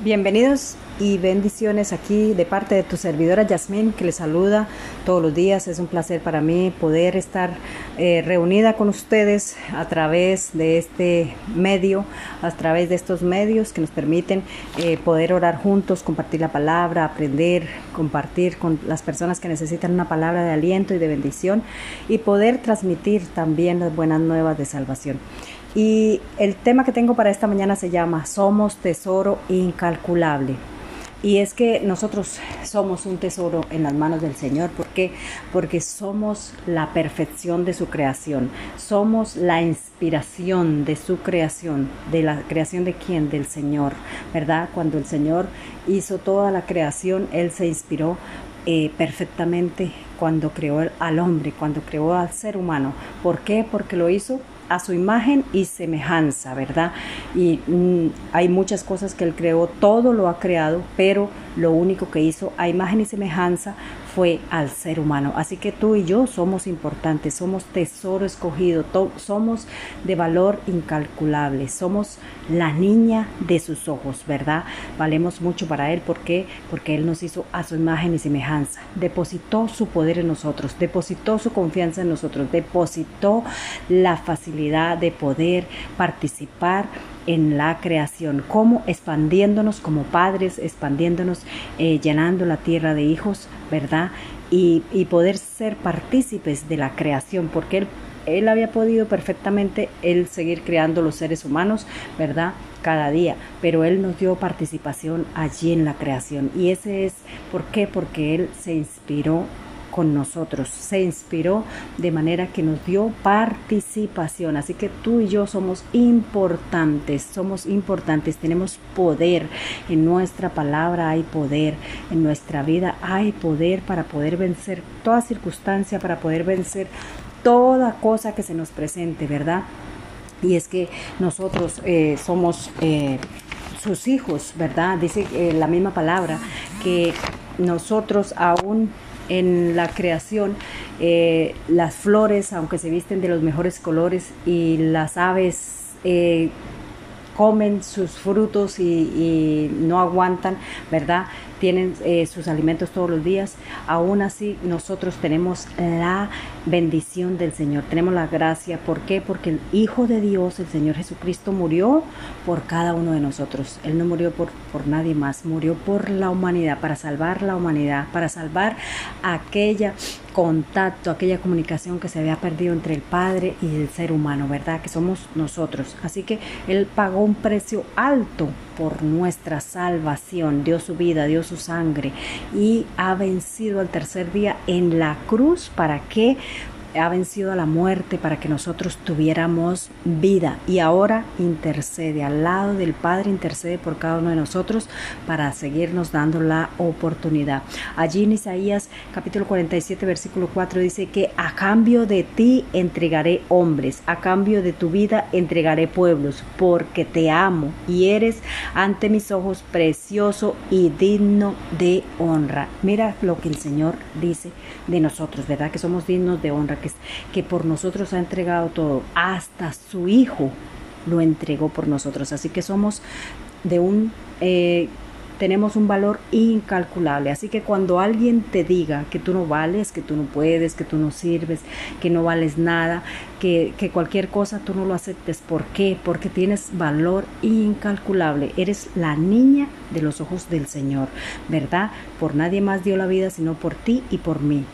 Bienvenidos y bendiciones aquí de parte de tu servidora Yasmín que les saluda todos los días. Es un placer para mí poder estar eh, reunida con ustedes a través de este medio, a través de estos medios que nos permiten eh, poder orar juntos, compartir la palabra, aprender, compartir con las personas que necesitan una palabra de aliento y de bendición y poder transmitir también las buenas nuevas de salvación. Y el tema que tengo para esta mañana se llama Somos tesoro incalculable. Y es que nosotros somos un tesoro en las manos del Señor. ¿Por qué? Porque somos la perfección de su creación. Somos la inspiración de su creación. ¿De la creación de quién? Del Señor. ¿Verdad? Cuando el Señor hizo toda la creación, Él se inspiró eh, perfectamente cuando creó al hombre, cuando creó al ser humano. ¿Por qué? Porque lo hizo a su imagen y semejanza, ¿verdad? Y mm, hay muchas cosas que él creó, todo lo ha creado, pero lo único que hizo a imagen y semejanza fue al ser humano. Así que tú y yo somos importantes, somos tesoro escogido, somos de valor incalculable, somos la niña de sus ojos, ¿verdad? Valemos mucho para Él. ¿Por qué? Porque Él nos hizo a su imagen y semejanza. Depositó su poder en nosotros, depositó su confianza en nosotros, depositó la facilidad de poder participar en la creación, como expandiéndonos como padres, expandiéndonos, eh, llenando la tierra de hijos, ¿verdad? Y, poder ser partícipes de la creación, porque él, él había podido perfectamente él seguir creando los seres humanos, ¿verdad? Cada día, pero él nos dio participación allí en la creación. Y ese es, ¿por qué? Porque él se inspiró con nosotros, se inspiró de manera que nos dio participación. Así que tú y yo somos importantes, somos importantes, tenemos poder. En nuestra palabra hay poder, en nuestra vida hay poder para poder vencer toda circunstancia, para poder vencer toda cosa que se nos presente, ¿verdad? Y es que nosotros eh, somos... Eh, sus hijos, ¿verdad? Dice eh, la misma palabra que nosotros aún en la creación, eh, las flores, aunque se visten de los mejores colores, y las aves eh, comen sus frutos y, no aguantan, ¿verdad? Tienen eh, sus alimentos todos los días. Aún así, nosotros tenemos la bendición del Señor, tenemos la gracia. ¿Por qué? Porque el Hijo de Dios, el Señor Jesucristo, murió por cada uno de nosotros. Él no murió por, por nadie más, murió por la humanidad, para salvar la humanidad, para salvar aquella contacto, aquella comunicación que se había perdido entre el Padre y el ser humano, ¿verdad? Que somos nosotros. Así que Él pagó un precio alto por nuestra salvación, dio su vida, dio su sangre y ha vencido al tercer día en la cruz para que ha vencido a la muerte para que nosotros tuviéramos vida y ahora intercede al lado del Padre, intercede por cada uno de nosotros para seguirnos dando la oportunidad. Allí en Isaías capítulo 47 versículo 4 dice que a cambio de ti entregaré hombres, a cambio de tu vida entregaré pueblos, porque te amo y eres ante mis ojos precioso y digno de honra. Mira lo que el Señor dice de nosotros, ¿verdad? Que somos dignos de honra, que por nosotros ha entregado todo, hasta su Hijo lo entregó por nosotros. Así que somos de un... Eh, tenemos un valor incalculable. Así que cuando alguien te diga que tú no vales, que tú no puedes, que tú no sirves, que no vales nada, que, que, cualquier cosa tú no lo aceptes. ¿Por qué? Porque tienes valor incalculable. Eres la niña de los ojos del Señor, ¿verdad? Por nadie más dio la vida sino por ti y por mí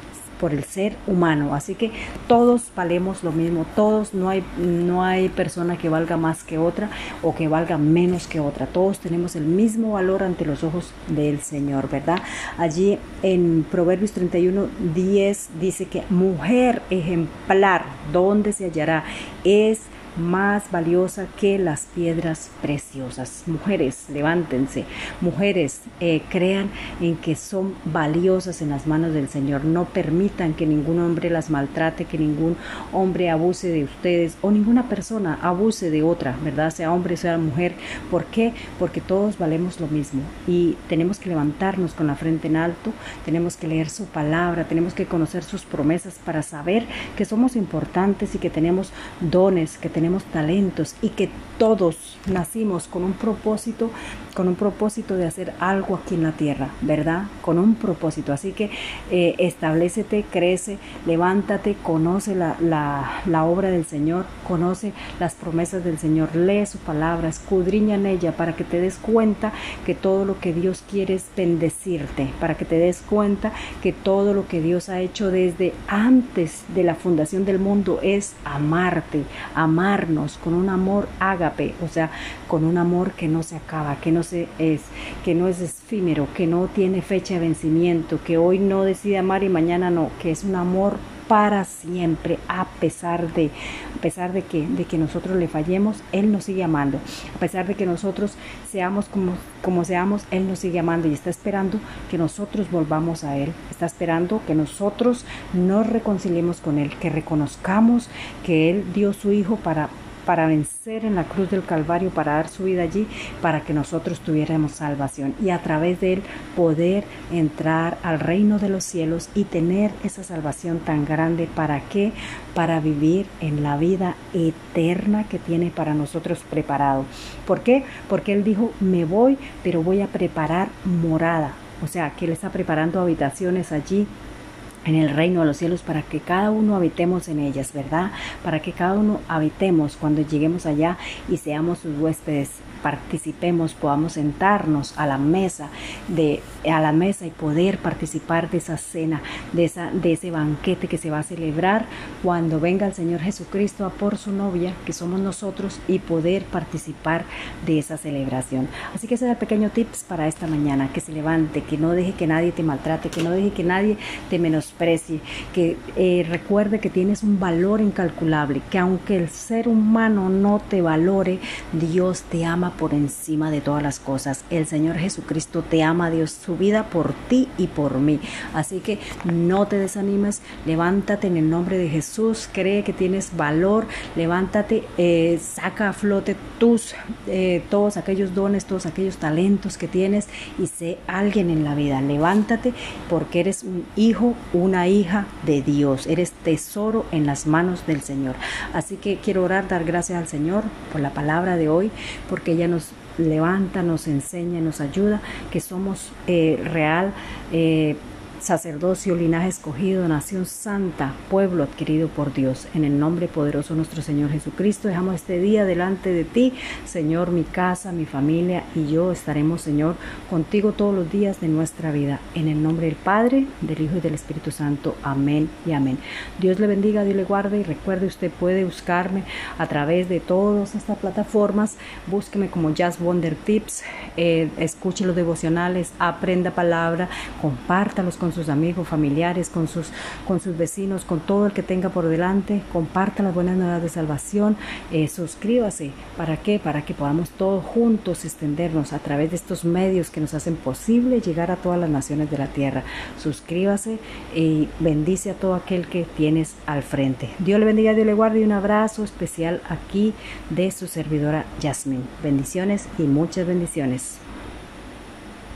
por el ser humano. Así que todos valemos lo mismo, todos, no hay, no hay persona que valga más que otra o que valga menos que otra. Todos tenemos el mismo valor ante los ojos del Señor, ¿verdad? Allí en Proverbios 31, 10 dice que mujer ejemplar, ¿dónde se hallará? Es más valiosa que las piedras preciosas. Mujeres, levántense. Mujeres, eh, crean en que son valiosas en las manos del Señor. No permitan que ningún hombre las maltrate, que ningún hombre abuse de ustedes o ninguna persona abuse de otra, ¿verdad? Sea hombre, sea mujer. ¿Por qué? Porque todos valemos lo mismo y tenemos que levantarnos con la frente en alto, tenemos que leer su palabra, tenemos que conocer sus promesas para saber que somos importantes y que tenemos dones, que tenemos tenemos talentos y que todos nacimos con un propósito con un propósito de hacer algo aquí en la tierra, ¿verdad? Con un propósito. Así que eh, establecete, crece, levántate, conoce la, la, obra del Señor, conoce las promesas del Señor, lee su palabra, escudriña en ella para que te des cuenta que todo lo que Dios quiere es bendecirte, para que te des cuenta que todo lo que Dios ha hecho desde antes de la fundación del mundo es amarte, amarnos con un amor ágape, o sea, con un amor que no se acaba, que no es, que no es efímero, que no tiene fecha de vencimiento, que hoy no decide amar y mañana no, que es un amor para siempre, a pesar de, a pesar de que, de que nosotros le fallemos, Él nos sigue amando. A pesar de que nosotros seamos como, como seamos, Él nos sigue amando y está esperando que nosotros volvamos a Él. Está esperando que nosotros nos reconciliemos con Él, que reconozcamos que Él dio su Hijo para para vencer en la cruz del Calvario, para dar su vida allí, para que nosotros tuviéramos salvación y a través de él poder entrar al reino de los cielos y tener esa salvación tan grande. ¿Para qué? Para vivir en la vida eterna que tiene para nosotros preparado. ¿Por qué? Porque él dijo, me voy, pero voy a preparar morada. O sea, que él está preparando habitaciones allí en el reino de los cielos para que cada uno habitemos en ellas, ¿verdad? Para que cada uno habitemos cuando lleguemos allá y seamos sus huéspedes participemos, podamos sentarnos a la mesa de a la mesa y poder participar de esa cena, de esa de ese banquete que se va a celebrar cuando venga el Señor Jesucristo a por su novia, que somos nosotros y poder participar de esa celebración. Así que ese es el pequeño tips para esta mañana, que se levante, que no deje que nadie te maltrate, que no deje que nadie te menosprecie, que eh, recuerde que tienes un valor incalculable, que aunque el ser humano no te valore, Dios te ama por encima de todas las cosas. El Señor Jesucristo te ama, Dios su vida por ti y por mí. Así que no te desanimes, levántate en el nombre de Jesús, cree que tienes valor, levántate, eh, saca a flote tus, eh, todos aquellos dones, todos aquellos talentos que tienes y sé alguien en la vida. Levántate porque eres un hijo, una hija de Dios, eres tesoro en las manos del Señor. Así que quiero orar, dar gracias al Señor por la palabra de hoy, porque ella nos levanta, nos enseña, nos ayuda, que somos eh, real. Eh, sacerdocio, linaje escogido, nación santa, pueblo adquirido por Dios. En el nombre poderoso de nuestro Señor Jesucristo, dejamos este día delante de ti, Señor, mi casa, mi familia y yo estaremos, Señor, contigo todos los días de nuestra vida. En el nombre del Padre, del Hijo y del Espíritu Santo. Amén y amén. Dios le bendiga, Dios le guarde y recuerde, usted puede buscarme a través de todas estas plataformas. Búsqueme como Jazz Wonder Tips, eh, escuche los devocionales, aprenda palabra, compártalos con sus amigos, familiares, con sus, con sus vecinos, con todo el que tenga por delante. Comparta las buenas nuevas de salvación. Eh, suscríbase. ¿Para qué? Para que podamos todos juntos extendernos a través de estos medios que nos hacen posible llegar a todas las naciones de la tierra. Suscríbase y bendice a todo aquel que tienes al frente. Dios le bendiga, Dios le guarde y un abrazo especial aquí de su servidora Yasmin. Bendiciones y muchas bendiciones.